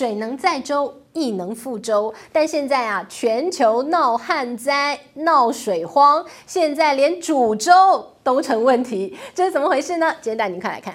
水能载舟，亦能覆舟。但现在啊，全球闹旱灾、闹水荒，现在连煮粥都成问题，这是怎么回事呢？今天带您快来看。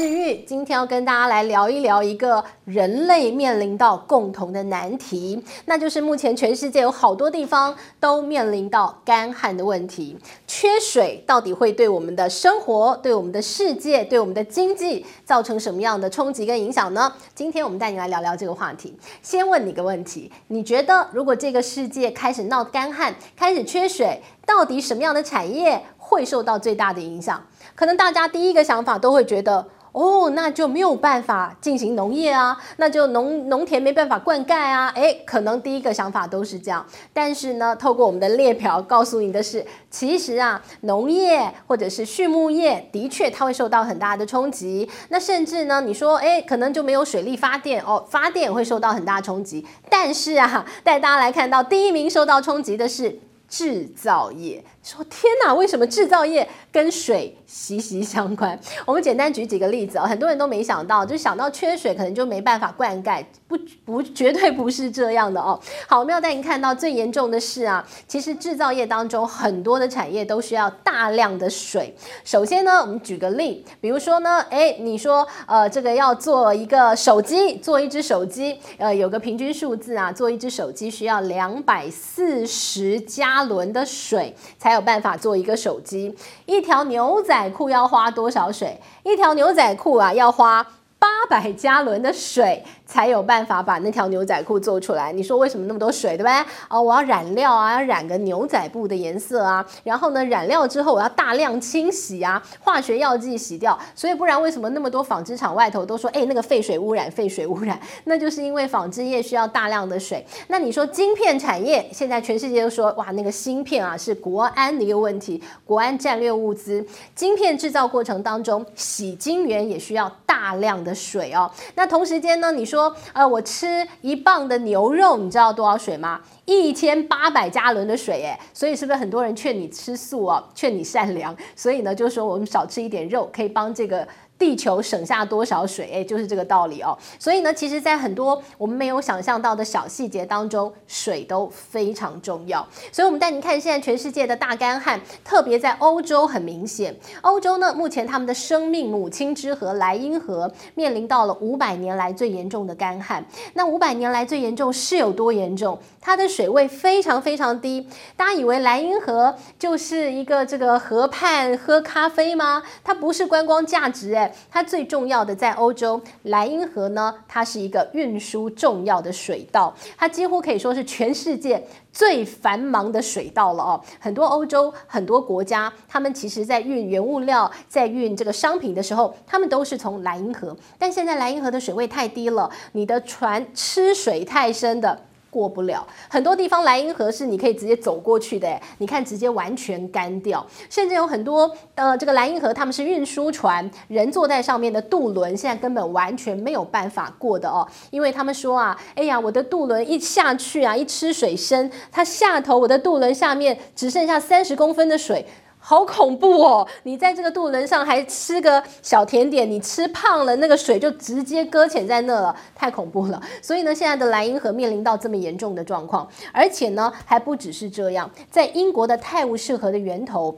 治愈，今天要跟大家来聊一聊一个人类面临到共同的难题，那就是目前全世界有好多地方都面临到干旱的问题。缺水到底会对我们的生活、对我们的世界、对我们的经济造成什么样的冲击跟影响呢？今天我们带你来聊聊这个话题。先问你一个问题，你觉得如果这个世界开始闹干旱、开始缺水，到底什么样的产业会受到最大的影响？可能大家第一个想法都会觉得，哦，那就没有办法进行农业啊，那就农农田没办法灌溉啊，诶，可能第一个想法都是这样。但是呢，透过我们的列表告诉你的是，其实啊，农业或者是畜牧业的确它会受到很大的冲击。那甚至呢，你说，诶，可能就没有水力发电哦，发电会受到很大冲击。但是啊，带大家来看到第一名受到冲击的是制造业。说天哪，为什么制造业跟水息息相关？我们简单举几个例子啊，很多人都没想到，就想到缺水可能就没办法灌溉，不不，绝对不是这样的哦。好，我们要带你看到最严重的是啊，其实制造业当中很多的产业都需要大量的水。首先呢，我们举个例，比如说呢，哎，你说呃，这个要做一个手机，做一只手机，呃，有个平均数字啊，做一只手机需要两百四十加仑的水才。还有办法做一个手机，一条牛仔裤要花多少水？一条牛仔裤啊，要花。八百加仑的水才有办法把那条牛仔裤做出来。你说为什么那么多水，对不对？哦，我要染料啊，要染个牛仔布的颜色啊。然后呢，染料之后我要大量清洗啊，化学药剂洗掉。所以不然为什么那么多纺织厂外头都说，哎，那个废水污染，废水污染？那就是因为纺织业需要大量的水。那你说晶片产业，现在全世界都说，哇，那个芯片啊是国安的一个问题，国安战略物资。晶片制造过程当中，洗晶圆也需要大量的。水哦，那同时间呢？你说，说呃，我吃一磅的牛肉，你知道多少水吗？一千八百加仑的水，哎，所以是不是很多人劝你吃素哦，劝你善良？所以呢，就是说我们少吃一点肉，可以帮这个。地球省下多少水？哎，就是这个道理哦。所以呢，其实，在很多我们没有想象到的小细节当中，水都非常重要。所以，我们带您看现在全世界的大干旱，特别在欧洲很明显。欧洲呢，目前他们的生命母亲之河莱茵河面临到了五百年来最严重的干旱。那五百年来最严重是有多严重？它的水位非常非常低。大家以为莱茵河就是一个这个河畔喝咖啡吗？它不是观光价值哎。它最重要的在欧洲，莱茵河呢，它是一个运输重要的水道，它几乎可以说是全世界最繁忙的水道了哦。很多欧洲很多国家，他们其实在运原物料、在运这个商品的时候，他们都是从莱茵河。但现在莱茵河的水位太低了，你的船吃水太深的。过不了，很多地方莱茵河是你可以直接走过去的，你看直接完全干掉，甚至有很多呃这个莱茵河他们是运输船，人坐在上面的渡轮，现在根本完全没有办法过的哦，因为他们说啊，哎呀，我的渡轮一下去啊，一吃水深，它下头我的渡轮下面只剩下三十公分的水。好恐怖哦！你在这个渡轮上还吃个小甜点，你吃胖了，那个水就直接搁浅在那了，太恐怖了。所以呢，现在的莱茵河面临到这么严重的状况，而且呢，还不只是这样，在英国的泰晤士河的源头。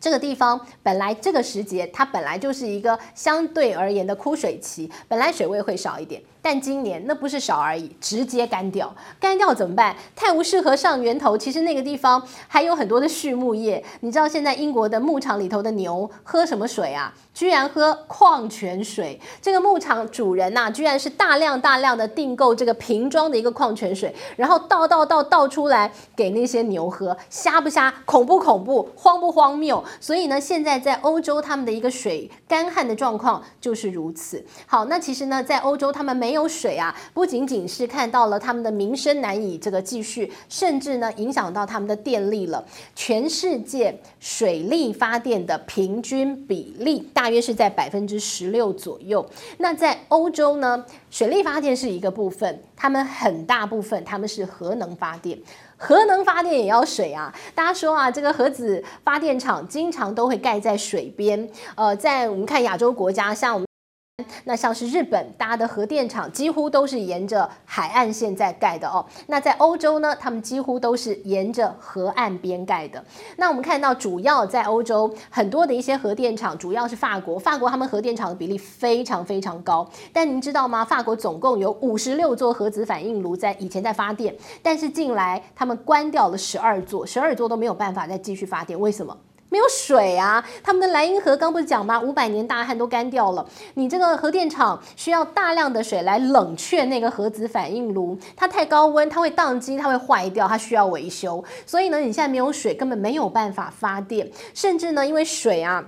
这个地方本来这个时节，它本来就是一个相对而言的枯水期，本来水位会少一点，但今年那不是少而已，直接干掉。干掉怎么办？泰晤士河上源头，其实那个地方还有很多的畜牧业。你知道现在英国的牧场里头的牛喝什么水啊？居然喝矿泉水。这个牧场主人呐、居然是大量大量的订购这个瓶装的一个矿泉水，然后倒倒倒倒出来给那些牛喝，瞎不瞎？恐不恐怖？荒不荒谬？所以呢，现在在欧洲他们的一个水干旱的状况就是如此。好，那其实呢，在欧洲他们没有有水啊，不仅仅是看到了他们的民生难以这个继续，甚至呢影响到他们的电力了。全世界水力发电的平均比例大约是在百分之十六左右。那在欧洲呢，水力发电是一个部分，他们很大部分他们是核能发电。核能发电也要水啊。大家说啊，这个核子发电厂经常都会盖在水边。呃，在我们看亚洲国家，像我们。那像是日本搭的核电厂，几乎都是沿着海岸线在盖的哦。那在欧洲呢，他们几乎都是沿着河岸边盖的。那我们看到，主要在欧洲很多的一些核电厂，主要是法国。法国他们核电厂的比例非常非常高。但您知道吗？法国总共有五十六座核子反应炉在以前在发电，但是近来他们关掉了十二座，十二座都没有办法再继续发电。为什么？没有水啊！他们的莱茵河刚不是讲吗？五百年大旱都干掉了。你这个核电厂需要大量的水来冷却那个核子反应炉，它太高温，它会宕机，它会坏掉，它需要维修。所以呢，你现在没有水，根本没有办法发电。甚至呢，因为水啊。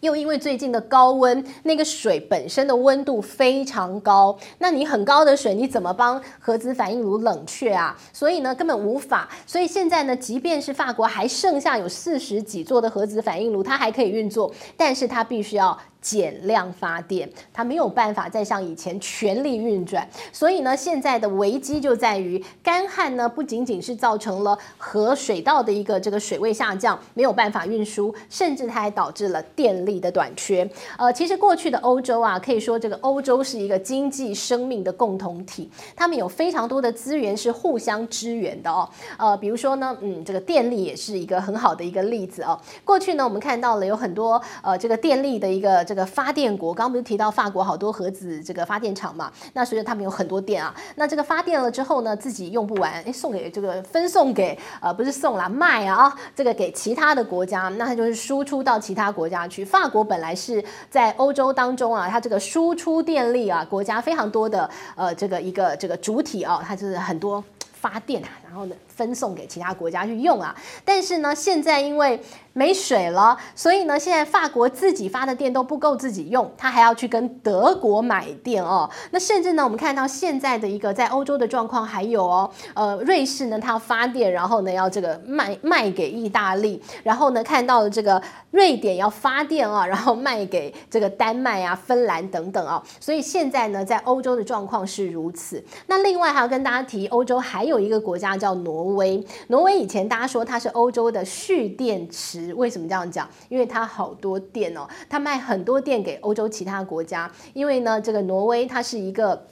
又因为最近的高温，那个水本身的温度非常高，那你很高的水，你怎么帮核子反应炉冷却啊？所以呢，根本无法。所以现在呢，即便是法国还剩下有四十几座的核子反应炉，它还可以运作，但是它必须要。减量发电，它没有办法再像以前全力运转，所以呢，现在的危机就在于干旱呢，不仅仅是造成了河水道的一个这个水位下降，没有办法运输，甚至它还导致了电力的短缺。呃，其实过去的欧洲啊，可以说这个欧洲是一个经济生命的共同体，他们有非常多的资源是互相支援的哦。呃，比如说呢，嗯，这个电力也是一个很好的一个例子哦。过去呢，我们看到了有很多呃这个电力的一个。这个发电国，刚刚不是提到法国好多核子这个发电厂嘛？那所以他们有很多电啊。那这个发电了之后呢，自己用不完，诶，送给这个分送给呃，不是送啦，卖啊，这个给其他的国家，那它就是输出到其他国家去。法国本来是在欧洲当中啊，它这个输出电力啊，国家非常多的呃，这个一个这个主体啊，它就是很多发电啊，然后呢分送给其他国家去用啊。但是呢，现在因为没水了，所以呢，现在法国自己发的电都不够自己用，他还要去跟德国买电哦。那甚至呢，我们看到现在的一个在欧洲的状况还有哦，呃，瑞士呢，它要发电，然后呢要这个卖卖给意大利，然后呢看到了这个瑞典要发电啊，然后卖给这个丹麦啊、芬兰等等啊。所以现在呢，在欧洲的状况是如此。那另外还要跟大家提，欧洲还有有一个国家叫挪威，挪威以前大家说它是欧洲的蓄电池。为什么这样讲？因为它好多电哦，它卖很多电给欧洲其他国家。因为呢，这个挪威它是一个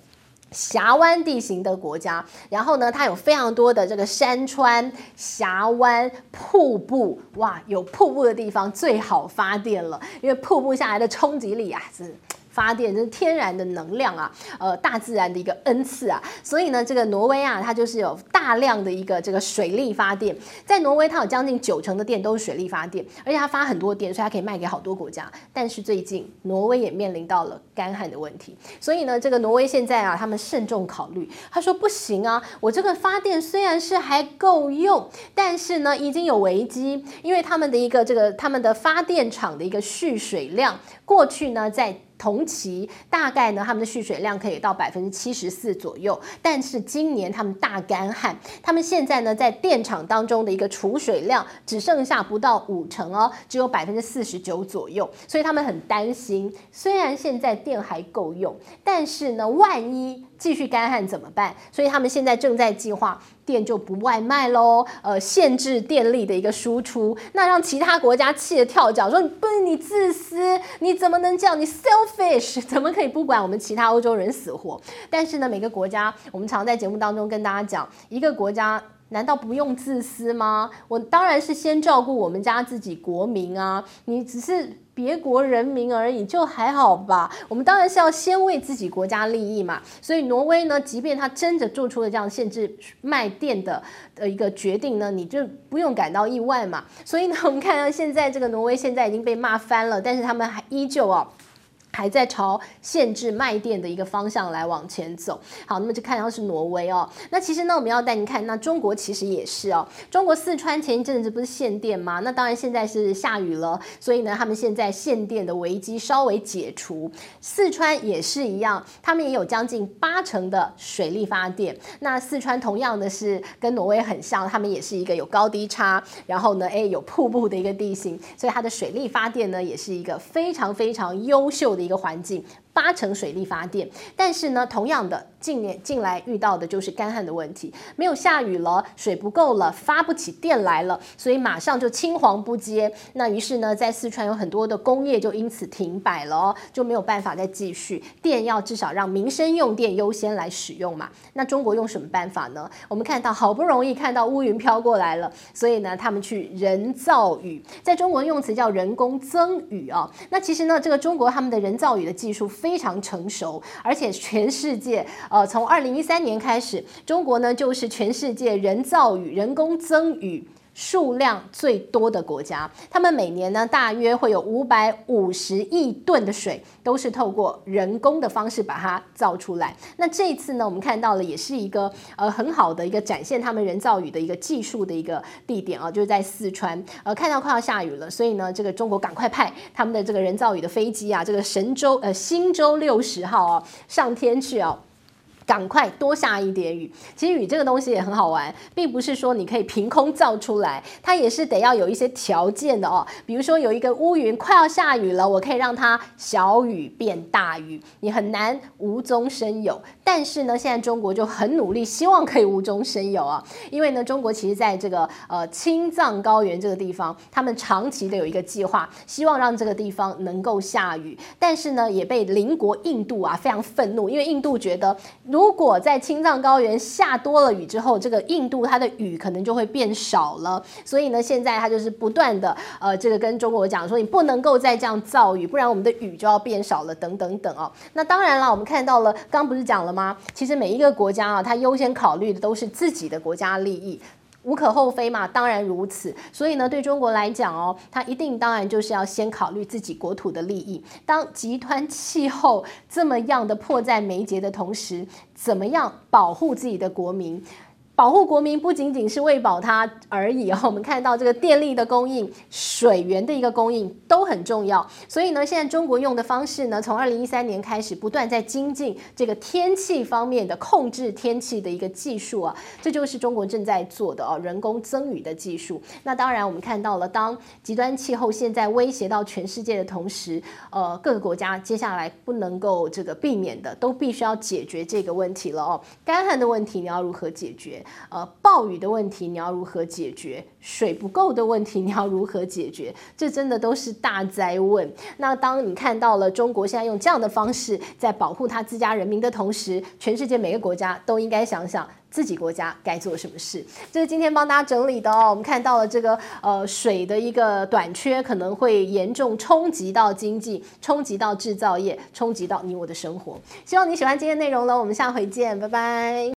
峡湾地形的国家，然后呢，它有非常多的这个山川、峡湾、瀑布，哇，有瀑布的地方最好发电了，因为瀑布下来的冲击力啊是。发电这是天然的能量啊，呃，大自然的一个恩赐啊，所以呢，这个挪威啊，它就是有大量的一个这个水力发电，在挪威它有将近九成的电都是水力发电，而且它发很多电，所以它可以卖给好多国家。但是最近挪威也面临到了干旱的问题，所以呢，这个挪威现在啊，他们慎重考虑，他说不行啊，我这个发电虽然是还够用，但是呢，已经有危机，因为他们的一个这个他们的发电厂的一个蓄水量，过去呢在。同期大概呢，他们的蓄水量可以到百分之七十四左右，但是今年他们大干旱，他们现在呢在电厂当中的一个储水量只剩下不到五成哦，只有百分之四十九左右，所以他们很担心。虽然现在电还够用，但是呢，万一继续干旱怎么办？所以他们现在正在计划。电就不外卖喽，呃，限制电力的一个输出，那让其他国家气得跳脚，说不是你自私，你怎么能这样？你 selfish，怎么可以不管我们其他欧洲人死活？但是呢，每个国家，我们常在节目当中跟大家讲，一个国家难道不用自私吗？我当然是先照顾我们家自己国民啊，你只是。别国人民而已，就还好吧。我们当然是要先为自己国家利益嘛。所以挪威呢，即便他真的做出了这样限制卖电的的一个决定呢，你就不用感到意外嘛。所以呢，我们看到现在这个挪威现在已经被骂翻了，但是他们还依旧哦。还在朝限制卖电的一个方向来往前走。好，那么就看到是挪威哦。那其实呢，我们要带你看，那中国其实也是哦。中国四川前一阵子不是限电吗？那当然现在是下雨了，所以呢，他们现在限电的危机稍微解除。四川也是一样，他们也有将近八成的水力发电。那四川同样的是跟挪威很像，他们也是一个有高低差，然后呢，哎，有瀑布的一个地形，所以它的水力发电呢，也是一个非常非常优秀的。一个环境。八成水力发电。但是呢，同样的，近年近来遇到的就是干旱的问题，没有下雨了，水不够了，发不起电来了，所以马上就青黄不接。那于是呢，在四川有很多的工业就因此停摆了，就没有办法再继续。电要至少让民生用电优先来使用嘛。那中国用什么办法呢？我们看到好不容易看到乌云飘过来了，所以呢，他们去人造雨，在中国用词叫人工增雨啊、哦。那其实呢，这个中国他们的人造雨的技术非非常成熟，而且全世界呃，从二零一三年开始，中国呢就是全世界人造雨、人工增雨数量最多的国家，他们每年呢大约会有五百五十亿吨的水，都是透过人工的方式把它造出来。那这一次呢，我们看到了也是一个呃很好的一个展现他们人造雨的一个技术的一个地点啊，就是在四川。呃，看到快要下雨了，所以呢，这个中国赶快派他们的这个人造雨的飞机啊，这个神舟呃星舟六十号啊上天去啊。赶快多下一点雨。其实雨这个东西也很好玩，并不是说你可以凭空造出来，它也是得要有一些条件的哦。比如说有一个乌云快要下雨了，我可以让它小雨变大雨，你很难无中生有。但是呢，现在中国就很努力，希望可以无中生有啊。因为呢，中国其实在这个呃青藏高原这个地方，他们长期的有一个计划，希望让这个地方能够下雨。但是呢，也被邻国印度啊非常愤怒，因为印度觉得。如果在青藏高原下多了雨之后，这个印度它的雨可能就会变少了。所以呢，现在它就是不断的呃，这个跟中国讲说，你不能够再这样造雨，不然我们的雨就要变少了，等等等哦。那当然了，我们看到了，刚不是讲了吗？其实每一个国家啊，它优先考虑的都是自己的国家利益。无可厚非嘛，当然如此。所以呢，对中国来讲哦，它一定当然就是要先考虑自己国土的利益。当极端气候这么样的迫在眉睫的同时，怎么样保护自己的国民？保护国民不仅仅是喂饱他而已哦，我们看到这个电力的供应、水源的一个供应都很重要。所以呢，现在中国用的方式呢，从二零一三年开始不断在精进这个天气方面的控制天气的一个技术啊，这就是中国正在做的哦，人工增雨的技术。那当然，我们看到了，当极端气候现在威胁到全世界的同时，呃，各个国家接下来不能够这个避免的，都必须要解决这个问题了哦。干旱的问题你要如何解决？呃，暴雨的问题你要如何解决？水不够的问题你要如何解决？这真的都是大灾问。那当你看到了中国现在用这样的方式在保护他自家人民的同时，全世界每个国家都应该想想自己国家该做什么事。这是今天帮大家整理的哦。我们看到了这个呃水的一个短缺，可能会严重冲击到经济，冲击到制造业，冲击到你我的生活。希望你喜欢今天内容了，我们下回见，拜拜。